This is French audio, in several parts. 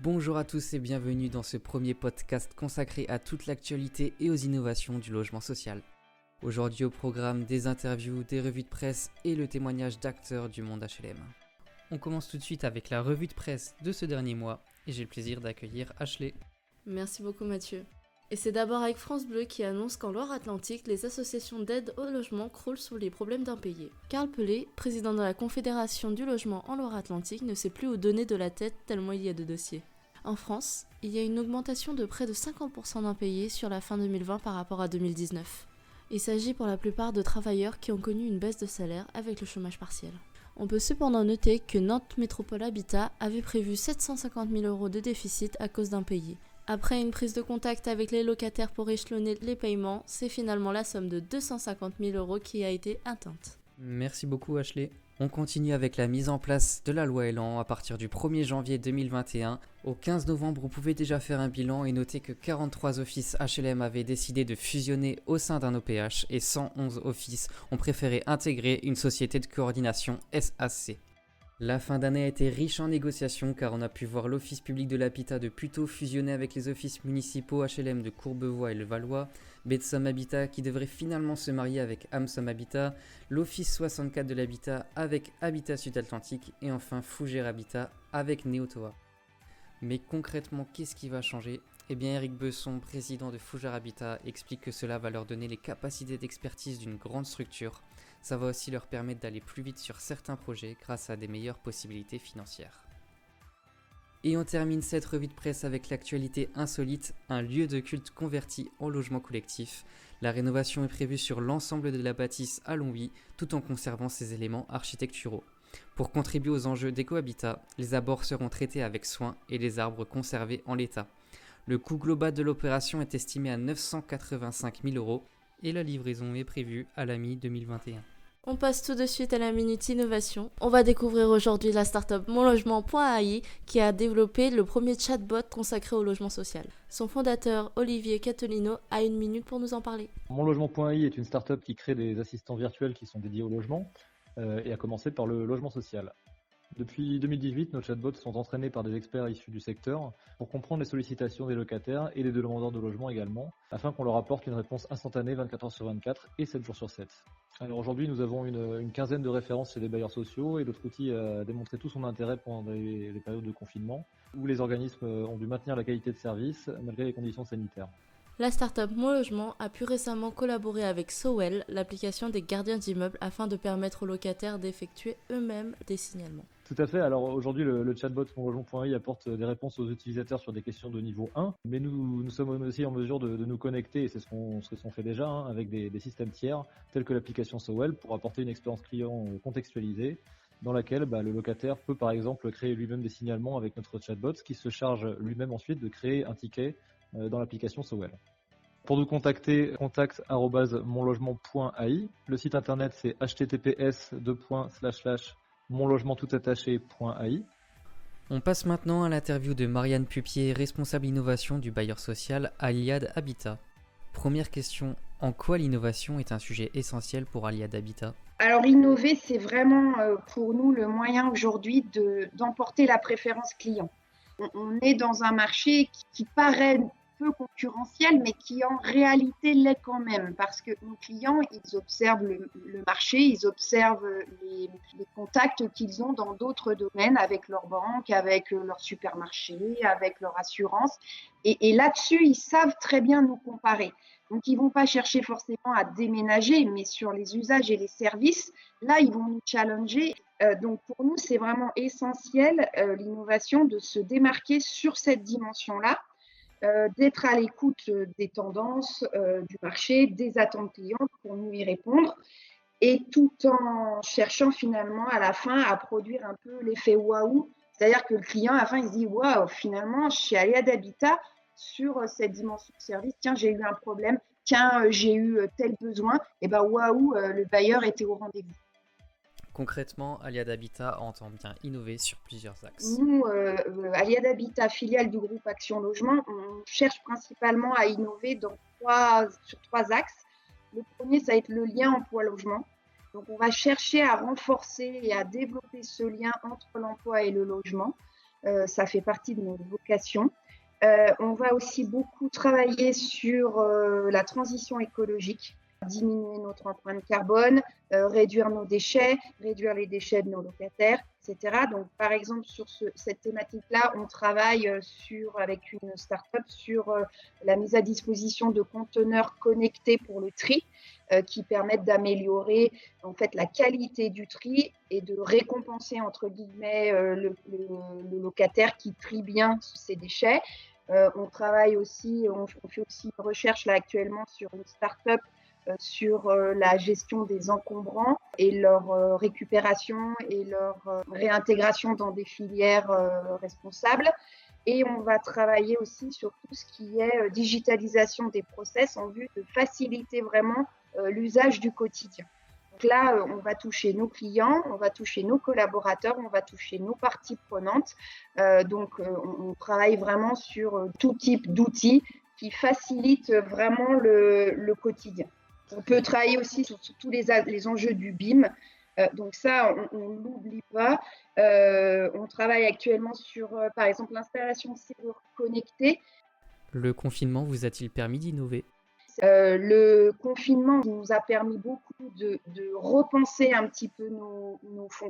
Bonjour à tous et bienvenue dans ce premier podcast consacré à toute l'actualité et aux innovations du logement social. Aujourd'hui au programme des interviews, des revues de presse et le témoignage d'acteurs du monde HLM. On commence tout de suite avec la revue de presse de ce dernier mois et j'ai le plaisir d'accueillir Ashley. Merci beaucoup Mathieu. Et c'est d'abord avec France Bleu qui annonce qu'en Loire-Atlantique, les associations d'aide au logement croulent sous les problèmes d'impayés. Karl Pelé, président de la Confédération du logement en Loire-Atlantique, ne sait plus où donner de la tête tellement il y a de dossiers. En France, il y a une augmentation de près de 50% d'impayés sur la fin 2020 par rapport à 2019. Il s'agit pour la plupart de travailleurs qui ont connu une baisse de salaire avec le chômage partiel. On peut cependant noter que Nantes Métropole Habitat avait prévu 750 000 euros de déficit à cause d'impayés, après une prise de contact avec les locataires pour échelonner les paiements, c'est finalement la somme de 250 000 euros qui a été atteinte. Merci beaucoup Ashley. On continue avec la mise en place de la loi Elan à partir du 1er janvier 2021. Au 15 novembre, vous pouvez déjà faire un bilan et noter que 43 offices HLM avaient décidé de fusionner au sein d'un OPH et 111 offices ont préféré intégrer une société de coordination SAC. La fin d'année a été riche en négociations car on a pu voir l'Office public de l'habitat de Puteaux fusionner avec les offices municipaux HLM de Courbevoie et le Valois, Betsom Habitat qui devrait finalement se marier avec Amsom Habitat, l'Office 64 de l'habitat avec Habitat Sud-Atlantique et enfin Fougère Habitat avec Neotoa. Mais concrètement, qu'est-ce qui va changer? Eh bien, Eric Besson, président de Fougère Habitat, explique que cela va leur donner les capacités d'expertise d'une grande structure ça va aussi leur permettre d'aller plus vite sur certains projets grâce à des meilleures possibilités financières. Et on termine cette revue de presse avec l'actualité insolite, un lieu de culte converti en logement collectif. La rénovation est prévue sur l'ensemble de la bâtisse à Longwy, tout en conservant ses éléments architecturaux. Pour contribuer aux enjeux d'écohabitat, les abords seront traités avec soin et les arbres conservés en l'état. Le coût global de l'opération est estimé à 985 000 euros et la livraison est prévue à la mi-2021. On passe tout de suite à la minute innovation. On va découvrir aujourd'hui la startup monlogement.ai qui a développé le premier chatbot consacré au logement social. Son fondateur Olivier Catolino a une minute pour nous en parler. Monlogement.ai est une startup qui crée des assistants virtuels qui sont dédiés au logement euh, et a commencé par le logement social. Depuis 2018, nos chatbots sont entraînés par des experts issus du secteur pour comprendre les sollicitations des locataires et des demandeurs de logement également, afin qu'on leur apporte une réponse instantanée 24 heures sur 24 et 7 jours sur 7. Alors aujourd'hui, nous avons une, quinzaine de références chez des bailleurs sociaux et notre outil a démontré tout son intérêt pendant les périodes de confinement, où les organismes ont dû maintenir la qualité de service malgré les conditions sanitaires. La startup Mon Logement a pu récemment collaborer avec Sowell, l'application des gardiens d'immeubles, afin de permettre aux locataires d'effectuer eux-mêmes des signalements. Tout à fait. Alors aujourd'hui, le, chatbot monlogement.ai apporte des réponses aux utilisateurs sur des questions de niveau 1, mais nous, sommes aussi en mesure de, nous connecter, et c'est ce qu'on fait déjà, hein, avec des, systèmes tiers, tels que l'application Sowell, pour apporter une expérience client contextualisée, dans laquelle bah, le locataire peut par exemple créer lui-même des signalements avec notre chatbot, qui se charge lui-même ensuite de créer un ticket euh, dans l'application Sowell. Pour nous contacter, contact.monlogement.ai. Le site internet c'est https monlogementtoutattaché.ai. On passe maintenant à l'interview de Marianne Pupier, responsable innovation du bailleur social Aliad Habitat. Première question, en quoi l'innovation est un sujet essentiel pour Aliad Habitat? Alors innover, c'est vraiment euh, pour nous le moyen aujourd'hui d'emporter la préférence client. On est dans un marché qui paraît peu concurrentiel, mais qui en réalité l'est quand même, parce que nos clients, ils observent le, marché, ils observent les, contacts qu'ils ont dans d'autres domaines avec leur banque, avec leur supermarché, avec leur assurance, et, là-dessus, ils savent très bien nous comparer. Donc, ils vont pas chercher forcément à déménager, mais sur les usages et les services, là, ils vont nous challenger. Euh, donc, pour nous, c'est vraiment essentiel, euh, l'innovation, de se démarquer sur cette dimension-là euh, d'être à l'écoute euh, des tendances euh, du marché, des attentes clients pour nous y répondre, et tout en cherchant finalement à la fin à produire un peu l'effet waouh, c'est-à-dire que le client à la fin il se dit waouh, finalement je suis allé à d'habitat sur cette dimension de service, tiens j'ai eu un problème, tiens j'ai eu tel besoin, et ben waouh, le bailleur était au rendez-vous. Concrètement, Aliad Habitat entend bien innover sur plusieurs axes. Nous, euh, euh, Aliad Habitat, filiale du groupe Action Logement, on cherche principalement à innover sur trois axes. Le premier, ça va être le lien emploi-logement. Donc, on va chercher à renforcer et à développer ce lien entre l'emploi et le logement. ça fait partie de notre vocation. on va aussi beaucoup travailler sur la transition écologique diminuer notre empreinte carbone, euh, réduire nos déchets, réduire les déchets de nos locataires, etc. Donc, par exemple, sur cette thématique-là, on travaille euh, sur, avec une start-up sur euh, la mise à disposition de conteneurs connectés pour le tri qui permettent d'améliorer en fait la qualité du tri et de récompenser entre guillemets le, locataire qui trie bien ses déchets. on travaille aussi, on, fait aussi une recherche là actuellement sur une start-up sur euh, la gestion des encombrants et leur euh, récupération et leur réintégration dans des filières responsables. Et on va travailler aussi sur tout ce qui est digitalisation des process en vue de faciliter vraiment l'usage du quotidien. Donc là, on va toucher nos clients, on va toucher nos collaborateurs, on va toucher nos parties prenantes. donc, on, travaille vraiment sur tout type d'outils qui facilitent vraiment le quotidien. On peut travailler aussi sur, tous les, enjeux du BIM. Euh, donc ça, on ne l'oublie pas. Euh, on travaille actuellement sur, euh, par exemple, l'installation de serrures. Le confinement vous a-t-il permis d'innover? Euh, le confinement nous a permis beaucoup de, repenser un petit peu nos,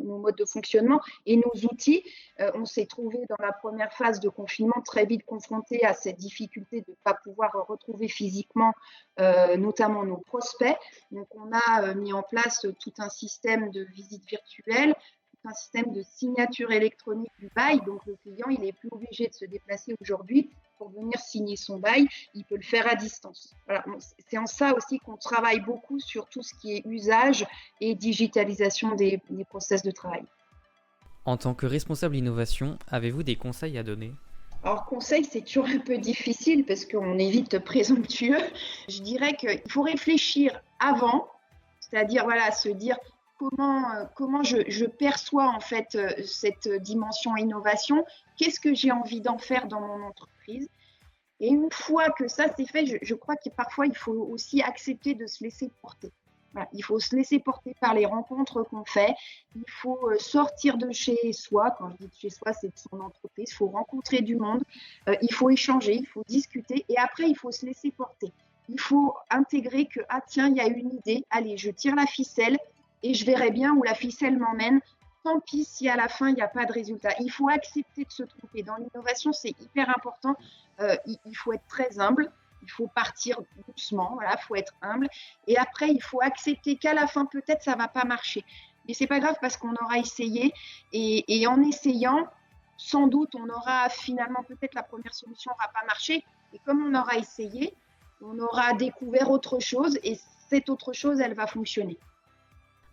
modes de fonctionnement et nos outils. Euh, on s'est trouvé dans la première phase de confinement très vite confronté à cette difficulté de ne pas pouvoir retrouver physiquement euh, notamment nos prospects. Donc on a mis en place tout un système de visite virtuelle, un système de signature électronique du bail. Donc le client, il n'est plus obligé de se déplacer aujourd'hui pour venir signer son bail. Il peut le faire à distance. C'est en ça aussi qu'on travaille beaucoup sur tout ce qui est usage et digitalisation des, des process de travail. En tant que responsable innovation, avez-vous des conseils à donner? Alors, conseil, c'est toujours un peu difficile parce qu'on est vite présomptueux. Je dirais qu'il faut réfléchir avant, c'est-à-dire voilà, se dire comment, euh, je, perçois en fait euh, cette dimension innovation, qu'est-ce que j'ai envie d'en faire dans mon entreprise? Et une fois que ça c'est fait, je, crois que parfois il faut aussi accepter de se laisser porter. il faut se laisser porter par les rencontres qu'on fait. Il faut euh, sortir de chez soi. Quand je dis de chez soi, c'est de son entreprise. Il faut rencontrer du monde. il faut échanger. Il faut discuter. Et après, il faut se laisser porter. Il faut intégrer que, ah tiens, il y a une idée. Allez, je tire la ficelle et je verrai bien où la ficelle m'emmène. Tant pis si à la fin, il n'y a pas de résultat. Il faut accepter de se tromper. Dans l'innovation, c'est hyper important. Euh, il, faut être très humble. Il faut partir doucement. Voilà, il faut être humble. Et après, il faut accepter qu'à la fin, peut-être, ça va pas marcher. Mais c'est pas grave parce qu'on aura essayé. Et, en essayant, sans doute, on aura finalement, peut-être la première solution va pas marcher. Et comme on aura essayé, on aura découvert autre chose. Et cette autre chose, elle va fonctionner.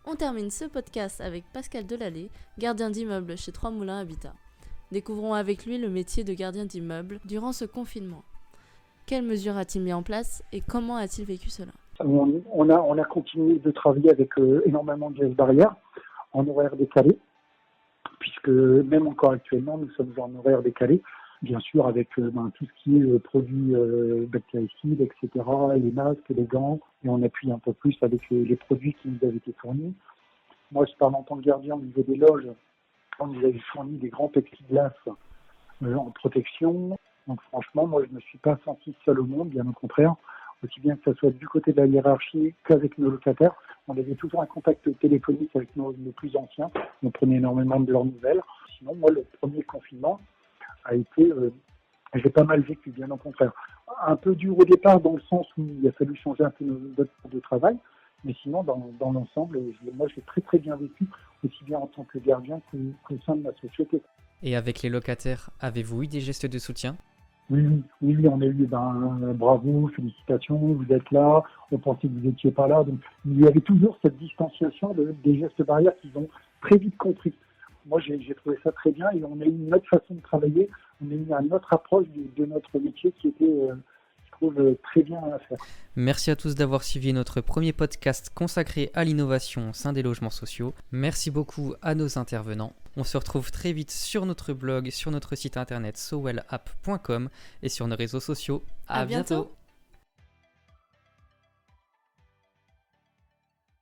On termine ce podcast avec Pascal Delallée, gardien d'immeuble chez Trois Moulins Habitat. Découvrons avec lui le métier de gardien d'immeuble durant ce confinement. Quelles mesures a-t-il mis en place et comment a-t-il vécu cela? On, a, on a continué de travailler avec euh, énormément de gestes barrières en horaire décalé, puisque même encore actuellement, nous sommes en horaire décalé, bien sûr avec euh, ben, tout ce qui est euh, produits bactéricides, etc., les masques, les gants, et on appuie un peu plus avec les, produits qui nous avaient été fournis. Moi, je parle en tant que gardien au niveau des loges. On nous avait fourni des grands plexiglas euh, en protection. Donc franchement, moi, je ne me suis pas senti seul au monde, bien au contraire. Aussi bien que ce soit du côté de la hiérarchie qu'avec nos locataires. On avait toujours un contact téléphonique avec nos, plus anciens. On prenait énormément de leurs nouvelles. Sinon, moi, le premier confinement a été euh, j'ai pas mal vécu, bien au contraire. Un peu dur au départ dans le sens où il a fallu changer un peu notre de travail, mais sinon, dans, dans l'ensemble, moi, j'ai très très bien vécu, aussi bien en tant que gardien qu'au sein de ma société. Et avec les locataires, avez-vous eu des gestes de soutien? Oui, oui, oui, on a eu ben, bravo, félicitations, vous êtes là, on pensait que vous n'étiez pas là. Donc, il y avait toujours cette distanciation des gestes barrières qu'ils ont très vite compris moi, j'ai trouvé ça très bien et on a eu une autre façon de travailler, on a eu une autre approche de, notre métier qui était, euh, je trouve, très bien à faire. Merci à tous d'avoir suivi notre premier podcast consacré à l'innovation au sein des logements sociaux. Merci beaucoup à nos intervenants. On se retrouve très vite sur notre blog, sur notre site internet sowellapp.com et sur nos réseaux sociaux. À, bientôt.